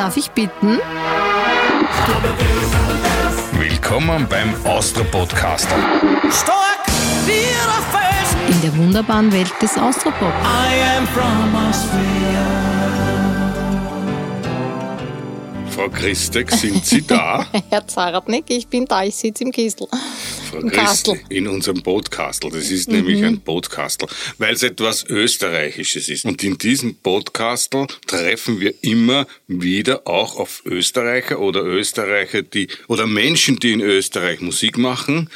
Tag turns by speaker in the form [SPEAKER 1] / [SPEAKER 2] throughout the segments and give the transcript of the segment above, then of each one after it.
[SPEAKER 1] Darf ich bitten?
[SPEAKER 2] Willkommen beim Austro Podcaster.
[SPEAKER 3] Stark wie der.
[SPEAKER 1] In der wunderbaren Welt des Austropop.
[SPEAKER 3] I am from Austria.
[SPEAKER 2] Frau Christek, sind Sie da?
[SPEAKER 4] Herr Zaratnik, ich bin da, ich sitze im Kistel.
[SPEAKER 2] Frau in unserem Podcastel. Das ist nämlich ein Podcastel, weil es etwas Österreichisches ist. Und in diesem Podcastel treffen wir immer wieder auch auf Österreicher oder Österreicher, die, oder Menschen, die in Österreich Musik machen,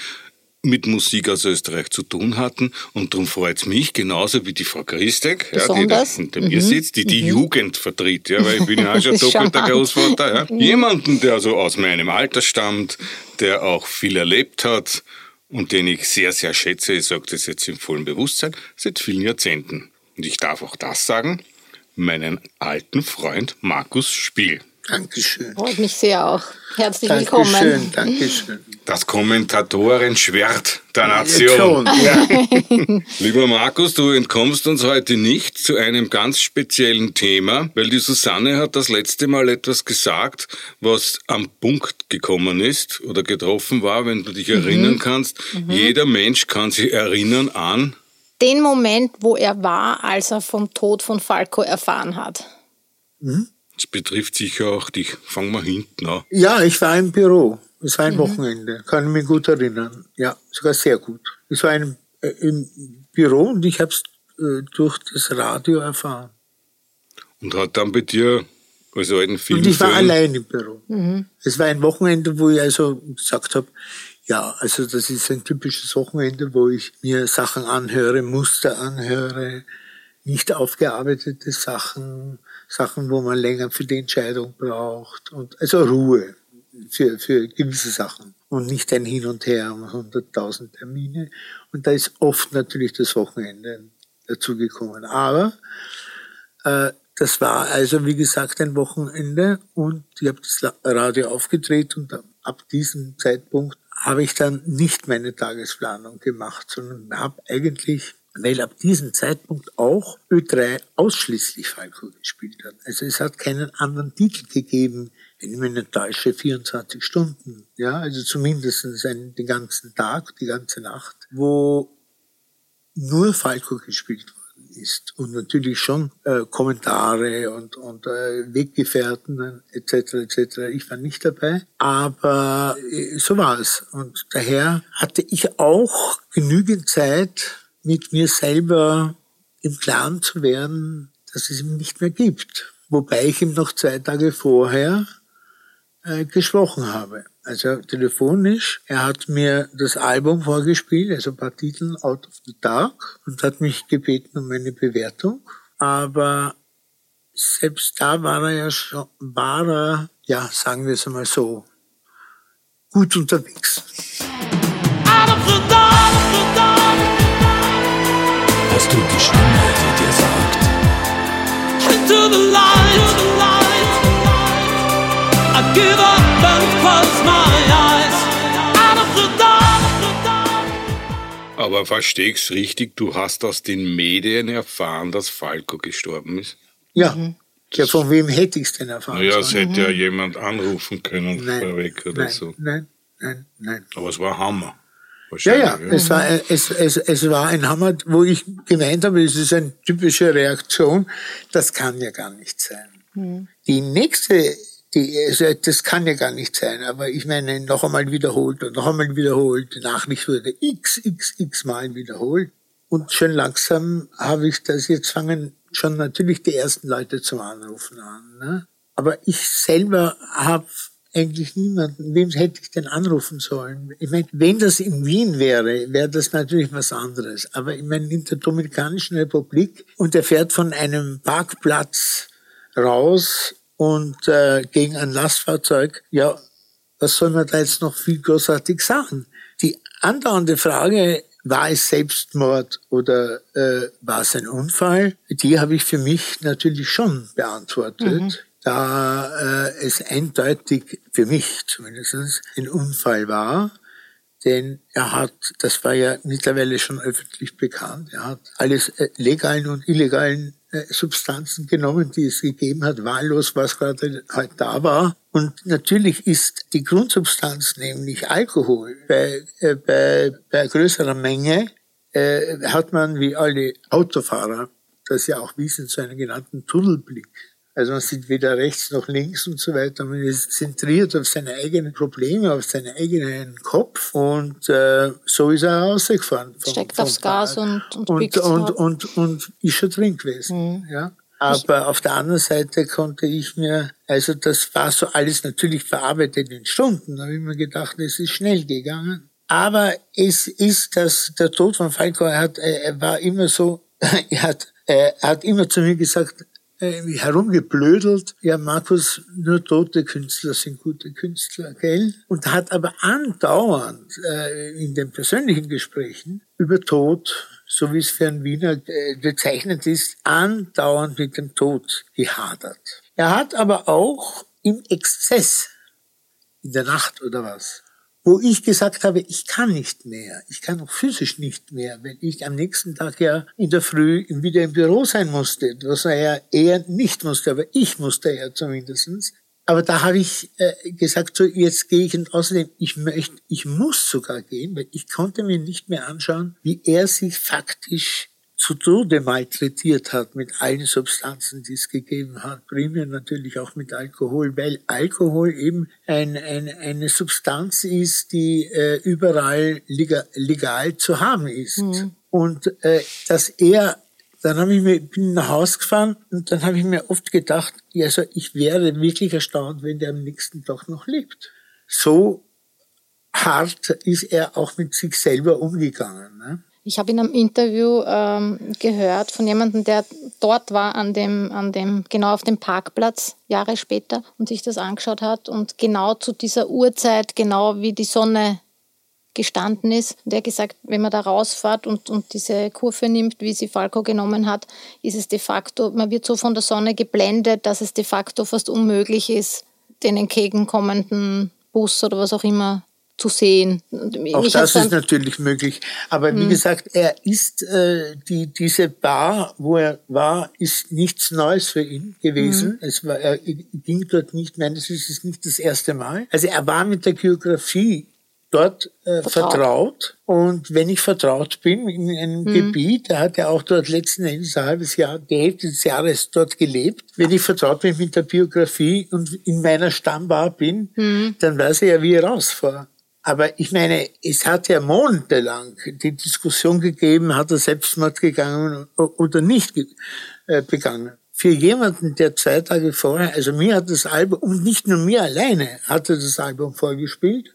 [SPEAKER 2] mit Musik aus Österreich zu tun hatten. Und darum freut es mich, genauso wie die Frau Christek, ja, die da hinter mir sitzt, die die Jugend vertritt, ja, weil ich bin ja auch schon doppelter. Großvater. Ja. Jemanden, der so aus meinem Alter stammt, der auch viel erlebt hat und den ich sehr, sehr schätze, ich sage das jetzt im vollen Bewusstsein, seit vielen Jahrzehnten. Und ich darf auch das sagen, meinen alten Freund Markus Spiel.
[SPEAKER 5] Dankeschön.
[SPEAKER 4] Freut mich sehr auch. Herzlich willkommen.
[SPEAKER 5] Dankeschön, Dankeschön.
[SPEAKER 2] Das Kommentatorenschwert der Nation.
[SPEAKER 5] Schon, ja.
[SPEAKER 2] Lieber Markus, du entkommst uns heute nicht zu einem ganz speziellen Thema, weil die Susanne hat das letzte Mal etwas gesagt, was am Punkt gekommen ist oder getroffen war, wenn du dich erinnern kannst. Jeder Mensch kann sich erinnern an,
[SPEAKER 4] Den Moment, wo er war, als er vom Tod von Falco erfahren hat.
[SPEAKER 2] Das betrifft sicher auch dich. Fangen wir hinten an.
[SPEAKER 5] ja, ich war im Büro. Es war ein Wochenende, kann ich mich gut erinnern. Ja, sogar sehr gut. Es war ein, äh, im Büro und ich habe es äh, durch das Radio erfahren.
[SPEAKER 2] Und hat dann bei dir als alten Film.
[SPEAKER 5] Und ich war allein im Büro. Es war ein Wochenende, wo ich also gesagt habe, ja, also das ist ein typisches Wochenende, wo ich mir Sachen anhöre, Muster anhöre, nicht aufgearbeitete Sachen, Sachen, wo man länger für die Entscheidung braucht und also Ruhe für, für gewisse Sachen und nicht ein Hin und Her um 100.000 Termine. Und da ist oft natürlich das Wochenende dazugekommen. Aber äh, das war also, wie gesagt, ein Wochenende und ich habe das Radio aufgedreht und ab diesem Zeitpunkt habe ich dann nicht meine Tagesplanung gemacht, sondern habe eigentlich, weil ab diesem Zeitpunkt auch Ö3 ausschließlich Falco gespielt hat. Also es hat keinen anderen Titel gegeben, wenn mich nicht täusche, 24 Stunden. Ja, also zumindest einen, den ganzen Tag, die ganze Nacht, wo nur Falco gespielt worden ist und natürlich schon äh, Kommentare und, und äh, Weggefährten etc. etc. Ich war nicht dabei, aber äh, so war es und daher hatte ich auch genügend Zeit, mit mir selber im Klaren zu werden, dass es ihn nicht mehr gibt. Wobei ich ihm noch zwei Tage vorher äh, gesprochen habe. Also telefonisch. Er hat mir das Album vorgespielt, also ein paar Titel Out of the Dark und hat mich gebeten um eine Bewertung. Aber selbst da war er ja schon, war er, ja, sagen wir es einmal so, gut unterwegs.
[SPEAKER 3] Out of the dark,
[SPEAKER 6] Hast du die Stimme, die dir sagt,
[SPEAKER 3] into the light, the light. I give up and close my eyes. Out of the dark.
[SPEAKER 2] Aber verstehe ich's richtig, du hast aus den Medien erfahren, dass Falco gestorben ist?
[SPEAKER 5] Ja, ja von wem hätte ich es denn erfahren
[SPEAKER 2] Naja, es hätte ja jemand anrufen können
[SPEAKER 5] Nein,
[SPEAKER 2] vorweg oder
[SPEAKER 5] nein,
[SPEAKER 2] so.
[SPEAKER 5] nein, nein, nein.
[SPEAKER 2] Aber es war Hammer.
[SPEAKER 5] Ja, ja,
[SPEAKER 2] Wahrscheinlich,
[SPEAKER 5] es war, es, es, es war ein Hammer, wo ich gemeint habe, es ist eine typische Reaktion. Das kann ja gar nicht sein. Die nächste, die, also das kann ja gar nicht sein, aber ich meine, noch einmal wiederholt und noch einmal wiederholt. Die Nachricht wurde x, x, x Mal wiederholt. Und schon langsam habe ich das, jetzt fangen schon natürlich die ersten Leute zum Anrufen an. Ne? Aber ich selber habe eigentlich niemanden. Wem hätte ich denn anrufen sollen? Ich meine, wenn das in Wien wäre, wäre das natürlich was anderes. Aber ich meine, in der Dominikanischen Republik und er fährt von einem Parkplatz raus und äh, gegen ein Lastfahrzeug, ja, was soll man da jetzt noch viel großartig sagen? Die andauernde Frage, war es Selbstmord oder äh, war es ein Unfall? Die habe ich für mich natürlich schon beantwortet, da äh, es eindeutig für mich zumindest ein Unfall war, denn er hat, das war ja mittlerweile schon öffentlich bekannt, er hat alles äh, legalen und illegalen äh, Substanzen genommen, die es gegeben hat, wahllos, was gerade halt da war. Und natürlich ist die Grundsubstanz, nämlich Alkohol, bei, äh, bei, bei größerer Menge äh, hat man wie alle Autofahrer das ja auch wissen, so einen genannten Tunnelblick. Also man sieht weder rechts noch links und so weiter. Man ist zentriert auf seine eigenen Probleme, auf seinen eigenen Kopf und äh, so ist er rausgefahren.
[SPEAKER 4] Vom, Steckt aufs Gas und und,
[SPEAKER 5] und, und, und, und ist schon drin gewesen. Mhm. Ja. Aber auf der anderen Seite konnte ich mir, also das war so alles natürlich verarbeitet in Stunden. Da habe ich mir gedacht, es ist schnell gegangen. Aber es ist, dass der Tod von Falco, er, hat, er war immer so, er hat, er hat immer zu mir gesagt, äh, herumgeblödelt. Ja, Markus, nur tote Künstler sind gute Künstler, gell? Und hat aber andauernd äh, in den persönlichen Gesprächen über Tod, so wie es für einen Wiener äh, bezeichnet ist, andauernd mit dem Tod gehadert. Er hat aber auch im Exzess, in der Nacht oder was, wo ich gesagt habe, ich kann nicht mehr, ich kann auch physisch nicht mehr, wenn ich am nächsten Tag ja in der Früh wieder im Büro sein musste, was er ja eher nicht musste, aber ich musste ja zumindestens. Aber da habe ich äh, gesagt, so jetzt gehe ich und außerdem, ich möchte, ich muss sogar gehen, weil ich konnte mir nicht mehr anschauen, wie er sich faktisch zu Tode malträtiert hat mit allen Substanzen, die es gegeben hat, primär natürlich auch mit Alkohol, weil Alkohol eben ein, ein, eine Substanz ist, die äh, überall legal, legal, zu haben ist. Mhm. Und äh, dass er dann habe ich mir, bin nach Hause gefahren und dann habe ich mir oft gedacht, also ich wäre wirklich erstaunt, wenn der am nächsten Tag noch lebt. So hart ist er auch mit sich selber umgegangen. Ne?
[SPEAKER 4] Ich habe in einem Interview ähm, gehört von jemandem, der dort war an dem, an dem, genau auf dem Parkplatz Jahre später und sich das angeschaut hat und genau zu dieser Uhrzeit, genau wie die Sonne gestanden ist. Und er gesagt, wenn man da rausfährt und, und diese Kurve nimmt, wie sie Falco genommen hat, ist es de facto, man wird so von der Sonne geblendet, dass es de facto fast unmöglich ist, den entgegenkommenden Bus oder was auch immer zu sehen.
[SPEAKER 5] Auch das ist natürlich möglich. Aber wie hm. gesagt, er ist äh, die diese Bar, wo er war, ist nichts Neues für ihn gewesen. Hm. Es war er ging dort nicht. Das ist nicht das erste Mal. Also er war mit der Geografie dort äh, vertraut. vertraut. Und wenn ich vertraut bin in einem hm. Gebiet, er hat ja auch dort letzten Endes ein halbes Jahr, die Hälfte des Jahres dort gelebt. Wenn ich vertraut bin mit der Biografie und in meiner Stammbar bin, hm. dann weiß er ja, wie er rausfahre. Aber ich meine, es hat ja monatelang die Diskussion gegeben, hat er Selbstmord gegangen oder nicht äh, begangen. Für jemanden, der zwei Tage vorher, also mir hat das Album, und nicht nur mir alleine, hat er das Album vorgespielt,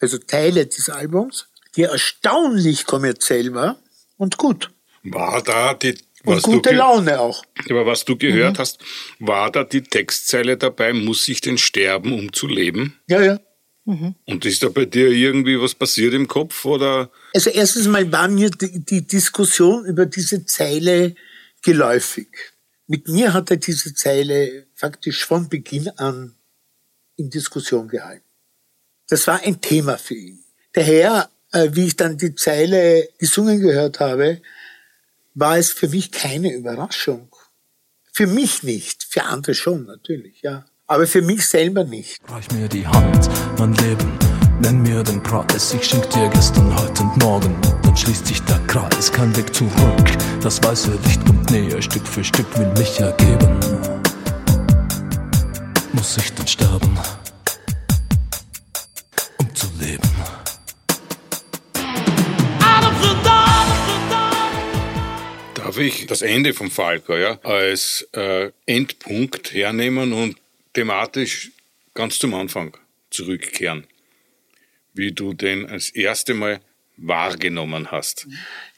[SPEAKER 5] also Teile des Albums, die erstaunlich kommerziell war und gut.
[SPEAKER 2] War da die
[SPEAKER 5] und gute Laune auch.
[SPEAKER 2] Aber was du gehört mhm. hast, war da die Textzeile dabei, muss ich denn sterben, um zu leben?
[SPEAKER 5] Ja, ja.
[SPEAKER 2] Mhm. Und ist da bei dir irgendwie was passiert im Kopf oder?
[SPEAKER 5] Also erstens mal war mir die, die Diskussion über diese Zeile geläufig. Mit mir hat er diese Zeile faktisch von Beginn an in Diskussion gehalten. Das war ein Thema für ihn. Daher, äh, wie ich dann die Zeile gesungen gehört habe, war es für mich keine Überraschung. Für mich nicht, für andere schon natürlich, ja aber für mich selber nicht.
[SPEAKER 6] Reich mir die Hand, mein Leben, nenn mir den Preis. Ich schenk dir gestern, heute und morgen. Dann schließt sich der Kreis, kein Weg zurück. Das weiße Licht kommt näher, Stück für Stück will mich ergeben. Muss ich denn sterben, um zu leben?
[SPEAKER 2] Darf ich das Ende vom Falco ja, als äh, Endpunkt hernehmen und thematisch ganz zum Anfang zurückkehren, wie du den als erste Mal wahrgenommen hast.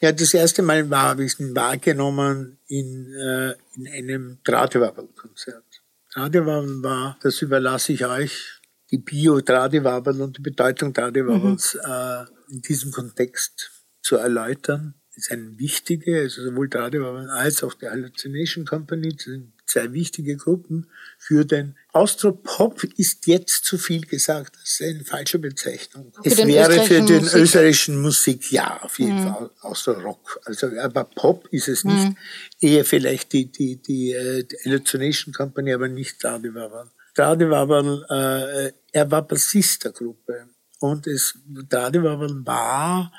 [SPEAKER 5] Ja, das erste Mal war, habe ich ihn wahrgenommen in, äh, in einem Dradewabbel-Konzert. Dradewabbel war, das überlasse ich euch, die Bio-Dradewabbel und die Bedeutung Dradewabbels mhm. äh, in diesem Kontext zu erläutern. Das ist ein wichtige, also sowohl Dradewabbel als auch die Hallucination Company, sind zwei wichtige Gruppen für den Austropop ist jetzt zu viel gesagt. Das ist eine falsche Bezeichnung.
[SPEAKER 4] Für
[SPEAKER 5] es wäre für den
[SPEAKER 4] Musik-
[SPEAKER 5] österreichischen Musik ja auf jeden Fall Austro-Rock. Also aber Pop ist es nicht. Eher vielleicht die die die, äh, die Hallucination Company, aber nicht Stradivaval. Stradivaval, äh, er war Bassist der Gruppe und es Stradivaval war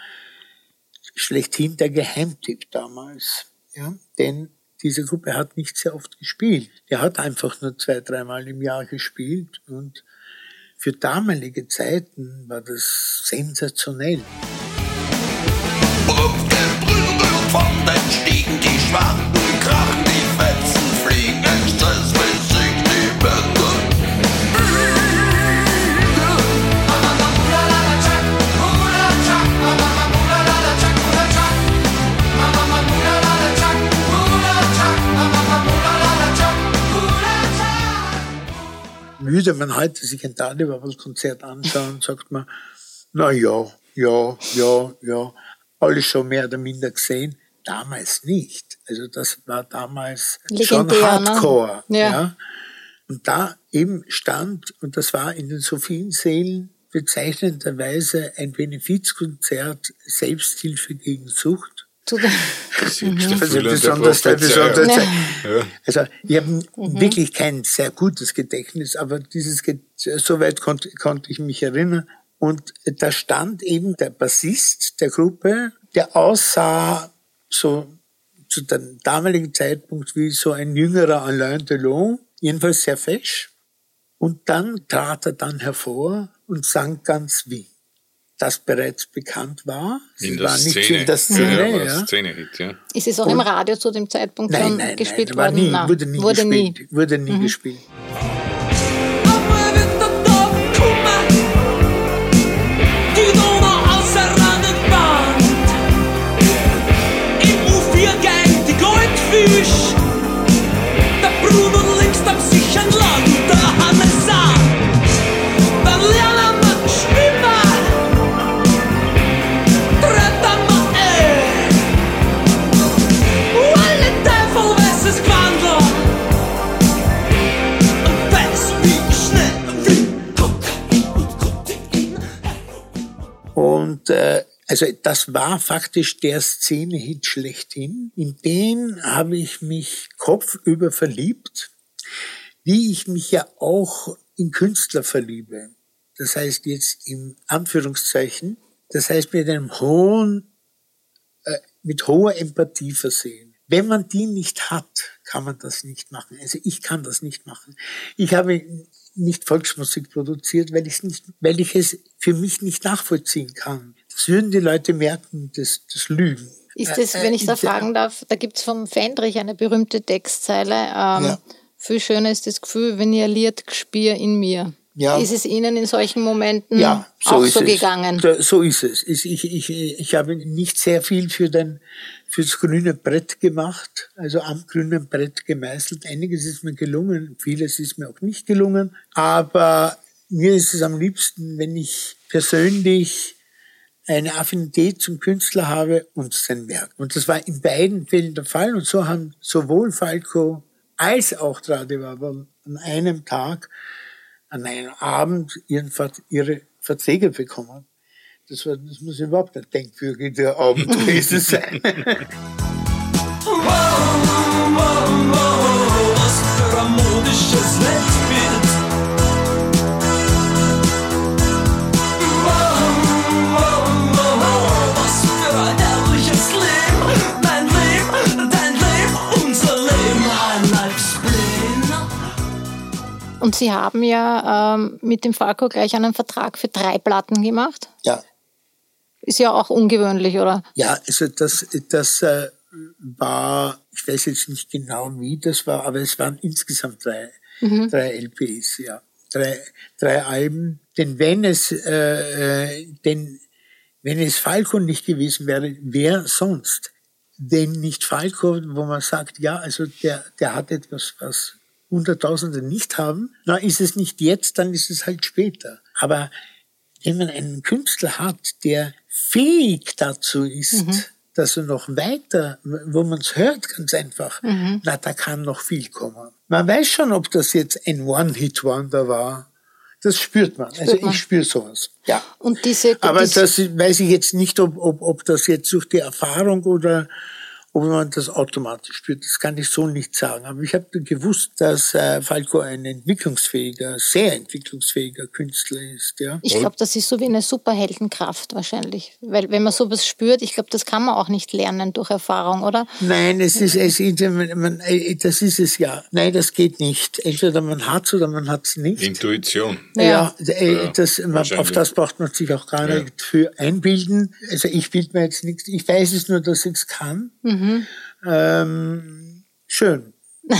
[SPEAKER 5] schlechthin der Geheimtipp damals. Ja? Denn diese Gruppe hat nicht sehr oft gespielt. Er hat einfach nur zwei, dreimal im Jahr gespielt und für damalige Zeiten war das sensationell.
[SPEAKER 7] Umgebrüllt von den Stiegen, die Schwanten
[SPEAKER 5] Würde man heute sich ein Talibabat-Konzert anschauen, sagt man, na ja, ja, ja, ja, alles schon mehr oder minder gesehen. Damals nicht. Also das war damals schon
[SPEAKER 4] Legendär, ne?
[SPEAKER 5] Hardcore.
[SPEAKER 4] Ja.
[SPEAKER 5] Ja. Und da eben stand, und das war in den Sophiensälen bezeichnenderweise ein Benefizkonzert Selbsthilfe gegen Sucht.
[SPEAKER 4] Zu den,
[SPEAKER 5] Also
[SPEAKER 2] Erfüllende
[SPEAKER 5] besonders, besonders
[SPEAKER 2] Ja.
[SPEAKER 5] Also ich habe wirklich kein sehr gutes Gedächtnis, aber dieses Ge soweit konnte, konnte ich mich erinnern. Und da stand eben der Bassist der Gruppe, der aussah so zu dem damaligen Zeitpunkt wie so ein jüngerer Alain Delon, jedenfalls sehr fesch. Und dann trat er dann hervor und sang ganz wie das bereits bekannt war.
[SPEAKER 2] In der
[SPEAKER 5] war nicht
[SPEAKER 2] Szene.
[SPEAKER 5] in der Szene,
[SPEAKER 2] ja,
[SPEAKER 5] ja.
[SPEAKER 2] Szene-Hit, ja.
[SPEAKER 4] ist es auch im Radio zu dem Zeitpunkt
[SPEAKER 5] Nein,
[SPEAKER 4] schon
[SPEAKER 5] nein,
[SPEAKER 4] gespielt
[SPEAKER 5] nein,
[SPEAKER 4] worden?
[SPEAKER 5] nie,
[SPEAKER 4] Nein,
[SPEAKER 5] wurde nie
[SPEAKER 4] wurde nie.
[SPEAKER 5] gespielt. Wurde nie gespielt. Und äh, also das war faktisch der Szene-Hit schlechthin. In den habe ich mich kopfüber verliebt, wie ich mich ja auch in Künstler verliebe. Das heißt jetzt im Anführungszeichen, das heißt mit einem hohen, äh, mit hoher Empathie versehen. Wenn man die nicht hat, kann man das nicht machen. Also ich kann das nicht machen. Ich habe nicht Volksmusik produziert, weil ich nicht, weil ich es für mich nicht nachvollziehen kann. Das würden die Leute merken, das, das Lügen.
[SPEAKER 4] Ist das,
[SPEAKER 5] Äh,
[SPEAKER 4] wenn ich da
[SPEAKER 5] äh,
[SPEAKER 4] fragen darf, da gibt's vom Fendrich eine berühmte Textzeile. Ähm,
[SPEAKER 5] Ja.
[SPEAKER 4] Viel schöner ist das Gefühl, wenn ihr liert, gespür in mir.
[SPEAKER 5] Ja.
[SPEAKER 4] Ist es Ihnen in solchen Momenten
[SPEAKER 5] Ja, so
[SPEAKER 4] auch so
[SPEAKER 5] es.
[SPEAKER 4] gegangen?
[SPEAKER 5] Da- So ist es. Ich, ich, ich, habe nicht sehr viel für den, fürs grüne Brett gemacht, also am grünen Brett gemeißelt. Einiges ist mir gelungen, vieles ist mir auch nicht gelungen. Aber mir ist es am liebsten, wenn ich persönlich eine Affinität zum Künstler habe und sein Werk. Und das war in beiden Fällen der Fall. Und so haben sowohl Falco als auch Tradivaval an einem Tag, an einem Abend ihren, Ver- ihre Verträge bekommen. Das, war, das muss überhaupt ein denkwürdiger Abend gewesen sein.
[SPEAKER 3] Was für ein modisches Weltbild.
[SPEAKER 4] Und Sie haben ja ähm, mit dem Falco gleich einen Vertrag für drei Platten gemacht.
[SPEAKER 5] ja,
[SPEAKER 4] Ist ja auch ungewöhnlich, oder?
[SPEAKER 5] ja, also das, das äh, war, ich weiß jetzt nicht genau wie das war, aber es waren insgesamt drei, drei LPs, ja, drei, drei Alben. Denn wenn es, äh, äh, denn wenn es Falco nicht gewesen wäre, wer sonst? Denn nicht Falco, wo man sagt, ja, also der, der hat etwas, was Hunderttausende nicht haben. Na, ist es nicht jetzt, dann ist es halt später. Aber wenn man einen Künstler hat, der fähig dazu ist, dass er noch weiter, wo man es hört, ganz einfach, na, da kann noch viel kommen. Man weiß schon, ob das jetzt ein One-Hit-Wonder war. Das spürt man. also
[SPEAKER 4] man.
[SPEAKER 5] ich spüre sowas. Ja.
[SPEAKER 4] Und diese,
[SPEAKER 5] Aber
[SPEAKER 4] diese
[SPEAKER 5] das weiß ich jetzt nicht, ob, ob, ob das jetzt durch die Erfahrung oder ob man das automatisch spürt. Das kann ich so nicht sagen. Aber ich habe gewusst, dass äh, Falco ein entwicklungsfähiger, sehr entwicklungsfähiger Künstler ist. Ja.
[SPEAKER 4] Ich glaube, das ist so wie eine Superheldenkraft wahrscheinlich. Weil wenn man sowas spürt, ich glaube, das kann man auch nicht lernen durch Erfahrung, oder?
[SPEAKER 5] Nein, es ist, es ist man, man, äh, das ist es ja. Nein, das geht nicht. Entweder man hat's oder man hat's nicht.
[SPEAKER 2] Intuition.
[SPEAKER 5] Ja, äh,
[SPEAKER 2] Ja,
[SPEAKER 5] das, man, auf das braucht man sich auch gar
[SPEAKER 2] Ja.
[SPEAKER 5] nicht für einbilden. Also ich bilde mir jetzt nichts. Ich weiß es nur, dass ich es kann.
[SPEAKER 2] Mhm.
[SPEAKER 5] Ähm, schön.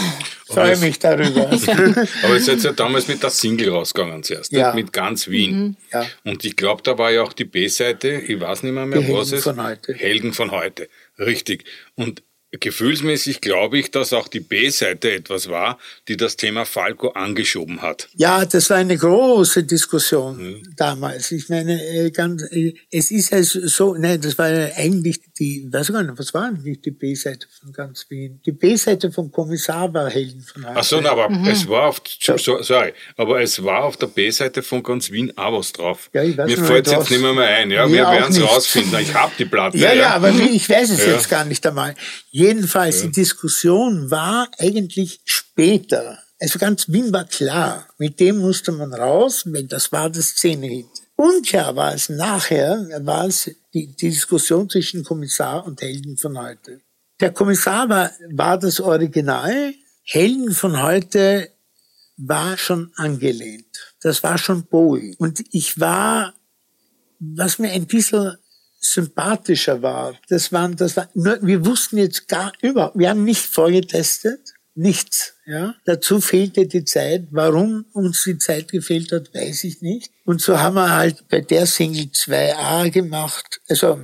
[SPEAKER 5] Freue
[SPEAKER 2] es-
[SPEAKER 5] mich darüber.
[SPEAKER 2] Aber ihr seid ja damals mit der Single rausgegangen zuerst,
[SPEAKER 5] Ja.
[SPEAKER 2] nicht? mit ganz Wien.
[SPEAKER 5] Ja.
[SPEAKER 2] Und ich glaube, da war ja auch die B-Seite, ich weiß nicht mehr, mehr
[SPEAKER 5] Die
[SPEAKER 2] was
[SPEAKER 5] Helden
[SPEAKER 2] es
[SPEAKER 5] von heute.
[SPEAKER 2] Helden von heute, richtig. Und gefühlsmäßig glaube ich, dass auch die B-Seite etwas war, die das Thema Falco angeschoben hat.
[SPEAKER 5] Ja, das war eine große Diskussion
[SPEAKER 2] Mhm.
[SPEAKER 5] damals. Ich meine, äh, ganz, äh, es ist also so, nein, das war ja eigentlich die, weiß gar nicht, was war eigentlich die B-Seite von ganz Wien? Die B-Seite vom Kommissar war Helden von heute.
[SPEAKER 2] Ach so, na, aber
[SPEAKER 5] Mhm.
[SPEAKER 2] es war auf, so, sorry, aber es war auf der B-Seite von ganz Wien auch was drauf.
[SPEAKER 5] Ja, ich weiß
[SPEAKER 2] Mir fällt
[SPEAKER 5] nicht
[SPEAKER 2] jetzt nicht mehr, mehr ein. Ja, wir werden es rausfinden. Ich hab die Platte.
[SPEAKER 5] Ja, ja, aber wie, ich weiß es
[SPEAKER 2] Ja.
[SPEAKER 5] jetzt gar nicht einmal. Jedenfalls, die Diskussion war eigentlich später. Also ganz Wien war klar, mit dem musste man raus, weil das war das Szene-Hit. Unklar war es nachher, war es die, die Diskussion zwischen Kommissar und Helden von heute. Der Kommissar war, war das Original, Helden von heute war schon angelehnt. Das war schon Bowie. Und ich war was mir ein bisschen sympathischer war, das waren, das war, nur, wir wussten jetzt gar über, wir haben nicht vorgetestet, nichts, ja. Dazu fehlte die Zeit. Warum uns die Zeit gefehlt hat, weiß ich nicht. Und so haben wir halt bei der Single 2a gemacht, also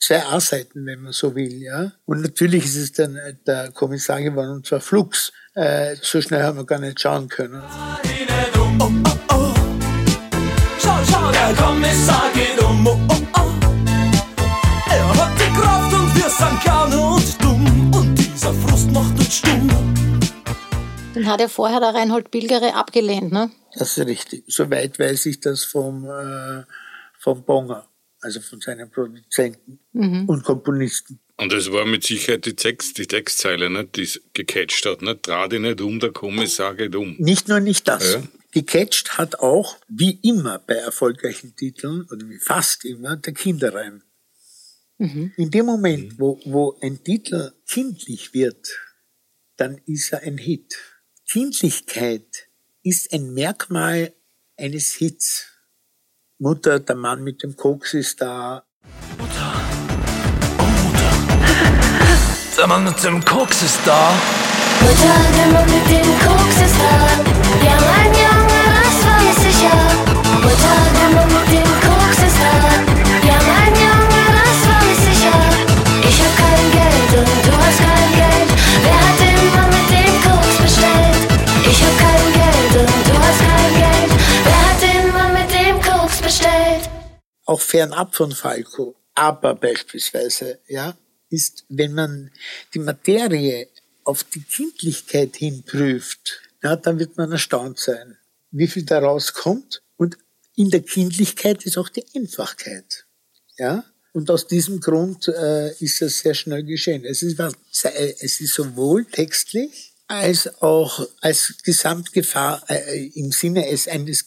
[SPEAKER 5] zwei A-Seiten, wenn man so will, ja. Und natürlich ist es dann äh, der Kommissar geworden, und zwar Flux. Äh, so schnell haben wir gar nicht schauen können.
[SPEAKER 3] Oh, oh, oh. Schau, schau, der Kommissar geht um. Oh, oh, dieser Frust macht uns stumm.
[SPEAKER 4] Den hat ja vorher der Reinhold Bilgere abgelehnt, ne?
[SPEAKER 5] Das ist richtig. Soweit weiß ich das vom, äh, vom Bonger, also von seinen Produzenten und Komponisten.
[SPEAKER 2] Und es war mit Sicherheit die, Text, die Textzeile, nicht, die es gecatcht hat. Nicht? Dreh dich nicht um, der Kommissar geht um.
[SPEAKER 5] Nicht nur nicht das.
[SPEAKER 2] Ja.
[SPEAKER 5] Gecatcht hat auch, wie immer bei erfolgreichen Titeln, oder wie fast immer, der Kinderreim. In dem Moment, wo, wo ein Titel kindlich wird, dann ist er ein Hit. Kindlichkeit ist ein Merkmal eines Hits. Mutter, der Mann mit dem Koks ist da.
[SPEAKER 6] Der Mann mit dem Koks ist da.
[SPEAKER 8] Mutter, der Mann mit dem Koks ist da. Ja, mein Junge, das weiß ich ja. Mutter, der Mann
[SPEAKER 5] fernab von Falco, aber beispielsweise, ja, ist, wenn man die Materie auf die Kindlichkeit hin prüft, ja, dann wird man erstaunt sein, wie viel daraus kommt. Und in der Kindlichkeit ist auch die Einfachkeit, ja. Und aus diesem Grund äh, ist das sehr schnell geschehen. Es ist, es ist sowohl textlich als auch als Gesamtgefahr, äh, im Sinne es eines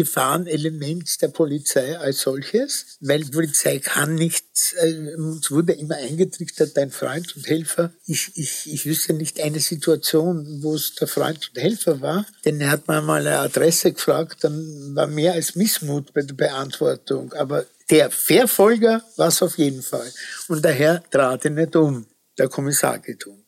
[SPEAKER 5] Gesamtgefahrenelements der Polizei als solches, weil die Polizei kann nicht, äh, uns wurde immer eingetrichtert, dein Freund und Helfer. Ich, ich, ich wüsste nicht eine Situation, wo es der Freund und Helfer war, denn er hat mir mal eine Adresse gefragt, dann war mehr als Missmut bei der Beantwortung, aber der Verfolger war es auf jeden Fall. Und daher trat er nicht um. Der Kommissar geht um.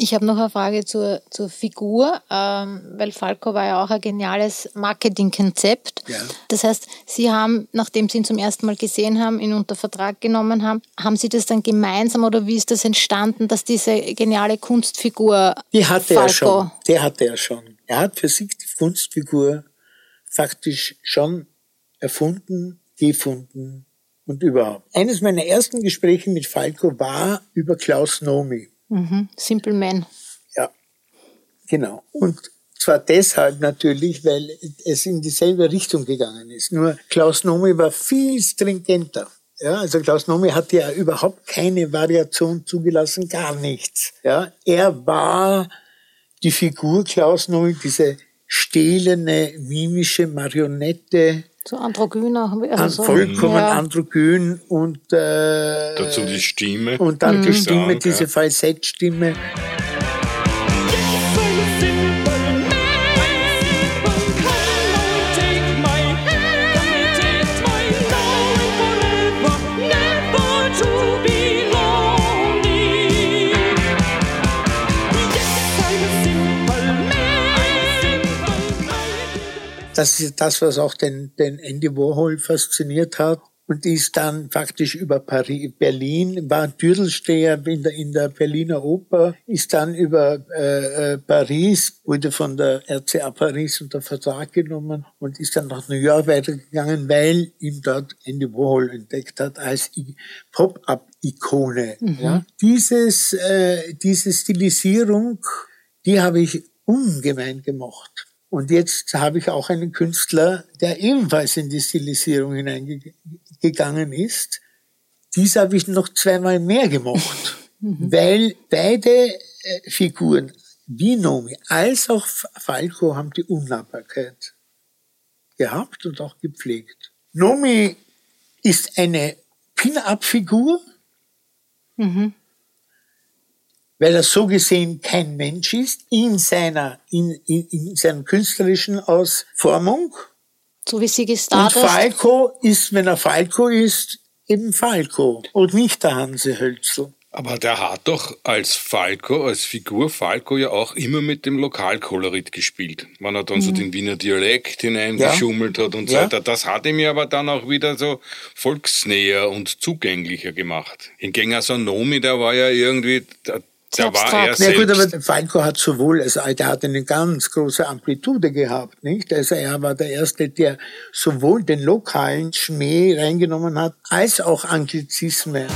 [SPEAKER 4] Ich habe noch eine Frage zur, zur Figur, ähm, weil Falco war ja auch ein geniales Marketingkonzept.
[SPEAKER 5] Ja.
[SPEAKER 4] Das heißt, Sie haben, nachdem Sie ihn zum ersten Mal gesehen haben, ihn unter Vertrag genommen haben, haben Sie das dann gemeinsam oder wie ist das entstanden, dass diese geniale Kunstfigur
[SPEAKER 5] Die hatte
[SPEAKER 4] Falco,
[SPEAKER 5] er schon. Der hatte er schon. Er hat für sich die Kunstfigur faktisch schon erfunden, gefunden und überhaupt. Eines meiner ersten Gespräche mit Falco war über Klaus Nomi.
[SPEAKER 4] Mhm. Simple Man.
[SPEAKER 5] Ja, genau. Und zwar deshalb natürlich, weil es in dieselbe Richtung gegangen ist. Nur Klaus Nomi war viel stringenter. Ja, also Klaus Nomi hat ja überhaupt keine Variation zugelassen, gar nichts. Ja, er war die Figur Klaus Nomi, diese stählerne, mimische Marionette,
[SPEAKER 4] So androgyner.
[SPEAKER 5] an,
[SPEAKER 4] Also so,
[SPEAKER 5] vollkommen
[SPEAKER 4] ja.
[SPEAKER 5] androgyn und äh,
[SPEAKER 2] Dazu die Stimme.
[SPEAKER 5] und dann die Stimme, diese
[SPEAKER 2] ja.
[SPEAKER 5] Falsettstimme. Das ist das, was auch den, den Andy Warhol fasziniert hat. Und ist dann faktisch über Paris, Berlin, war Dürdelsteher in der, in der Berliner Oper, ist dann über äh, äh, Paris, wurde von der RCA Paris unter Vertrag genommen und ist dann nach New York weitergegangen, weil ihm dort Andy Warhol entdeckt hat als Pop-Up-Ikone. Ja? Dieses, äh, diese Stilisierung, die habe ich ungemein gemocht. Und jetzt habe ich auch einen Künstler, der ebenfalls in die Stilisierung hineingegangen ist. Dies habe ich noch zweimal mehr gemocht, weil beide äh, Figuren, wie Nomi als auch Falco, haben die Unnahbarkeit gehabt und auch gepflegt. Nomi ist eine Pin-Up-Figur, weil er so gesehen kein Mensch ist, in seiner, in, in, in seiner künstlerischen Ausformung.
[SPEAKER 4] So wie Siggy
[SPEAKER 5] Und
[SPEAKER 4] Stardust.
[SPEAKER 5] Falco ist, wenn er Falco ist, eben Falco und nicht der Hanse Hölzel.
[SPEAKER 2] Aber der hat doch als Falco, als Figur Falco ja auch immer mit dem Lokalkolorit gespielt. Wenn er dann so den Wiener Dialekt hineingeschummelt hat und so
[SPEAKER 5] Ja.
[SPEAKER 2] weiter. Das hat ihm ja aber dann auch wieder so volksnäher und zugänglicher gemacht. Hingegen so Nomi, der war ja irgendwie, der, war er
[SPEAKER 4] abstrakt.
[SPEAKER 5] Na gut,
[SPEAKER 2] selbst.
[SPEAKER 5] aber Falco hat sowohl, also der hat eine ganz große Amplitude gehabt, nicht? Also er war der Erste, der sowohl den lokalen Schmäh reingenommen hat, als auch Anglizismen.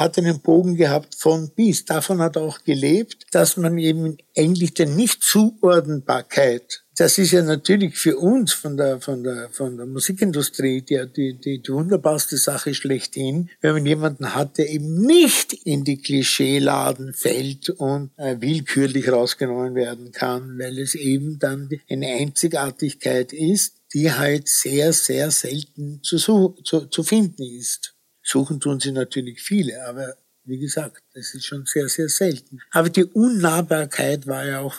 [SPEAKER 5] Hat einen Bogen gehabt von bis. Davon hat er auch gelebt, dass man eben eigentlich der Nichtzuordnbarkeit, das ist ja natürlich für uns von der, von der, von der Musikindustrie die, die, die, die wunderbarste Sache schlechthin, wenn man jemanden hat, der eben nicht in die Klischeeladen fällt und äh, willkürlich rausgenommen werden kann, weil es eben dann eine Einzigartigkeit ist, die halt sehr, sehr selten zu, zu, zu finden ist. Suchen tun sie natürlich viele, aber wie gesagt, das ist schon sehr, sehr selten. Aber die Unnahbarkeit war ja auch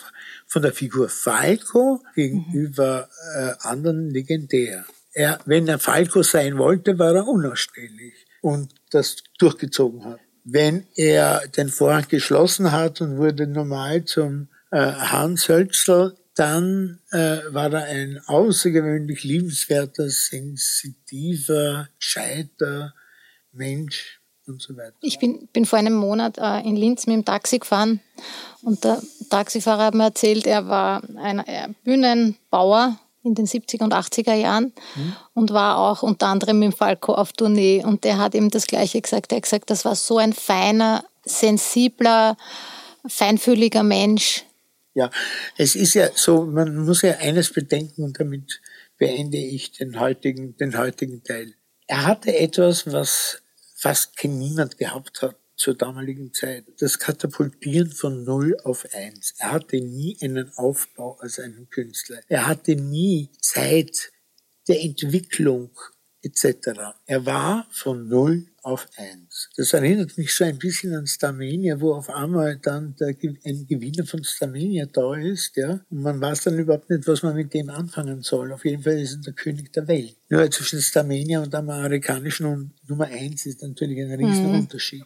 [SPEAKER 5] von der Figur Falco gegenüber äh, anderen legendär. Er, wenn er Falco sein wollte, war er unausstehlich und das durchgezogen hat. Wenn er den Vorhang geschlossen hat und wurde normal zum äh, Hans Hölzl, dann äh, war er ein außergewöhnlich liebenswerter, sensitiver, gescheiter Mensch und so weiter.
[SPEAKER 4] Ich bin, bin vor einem Monat äh, in Linz mit dem Taxi gefahren und der Taxifahrer hat mir erzählt, er war ein äh, Bühnenbauer in den 70er und 80er Jahren und war auch unter anderem mit Falco auf Tournee und der hat eben das Gleiche gesagt. Er hat gesagt, das war so ein feiner, sensibler, feinfühliger Mensch.
[SPEAKER 5] Ja, es ist ja so, man muss ja eines bedenken und damit beende ich den heutigen, den heutigen Teil. Er hatte etwas, was fast niemand gehabt hat zur damaligen Zeit. Das Katapultieren von Null auf Eins. Er hatte nie einen Aufbau als einen Künstler. Er hatte nie Zeit der Entwicklung etc. Er war von 0 auf 1. Das erinnert mich so ein bisschen an Starmania, wo auf einmal dann der, ein Gewinner von Starmania da ist, ja, und man weiß dann überhaupt nicht, was man mit dem anfangen soll. Auf jeden Fall ist er der König der Welt. Nur zwischen Starmania und dem amerikanischen und Nummer 1 ist natürlich ein riesen Unterschied.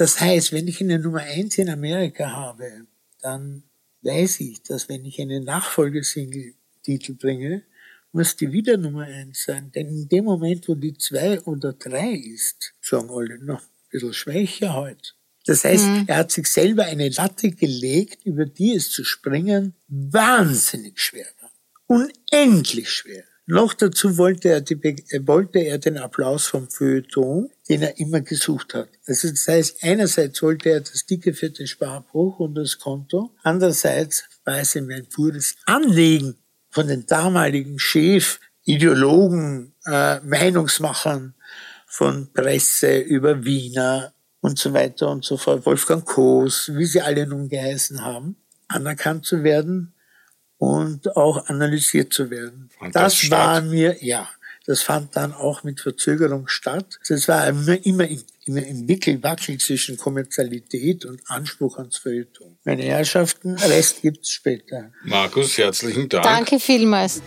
[SPEAKER 5] Das heißt, wenn ich eine Nummer 1 in Amerika habe, dann weiß ich, dass wenn ich einen Nachfolgesingle-Titel bringe, muss die wieder Nummer 1 sein. Denn in dem Moment, wo die 2 oder 3 ist, sagen alle, noch ein bisschen schwächer heute. Das heißt, er hat sich selber eine Latte gelegt, über die es zu springen wahnsinnig schwer war. Unendlich schwer. Noch dazu wollte er, die, äh, wollte er den Applaus vom Feuilleton, den er immer gesucht hat. Also das heißt, einerseits wollte er das dicke, fette Sparbuch und das Konto, andererseits war es ihm ein pures Anliegen von den damaligen Chef, Ideologen, äh, Meinungsmachern von Presse über Wiener und so weiter und so fort, Wolfgang Koos, wie sie alle nun geheißen haben, anerkannt zu werden und auch analysiert zu werden.
[SPEAKER 2] Fand das
[SPEAKER 5] das war mir, ja, das fand dann auch mit Verzögerung statt. Also es war immer, immer im immer im Wickelwackel zwischen Kommerzialität und Anspruch ans Verhütung. Meine Herrschaften, Rest gibt es später.
[SPEAKER 2] Markus, herzlichen Dank.
[SPEAKER 4] Danke vielmals.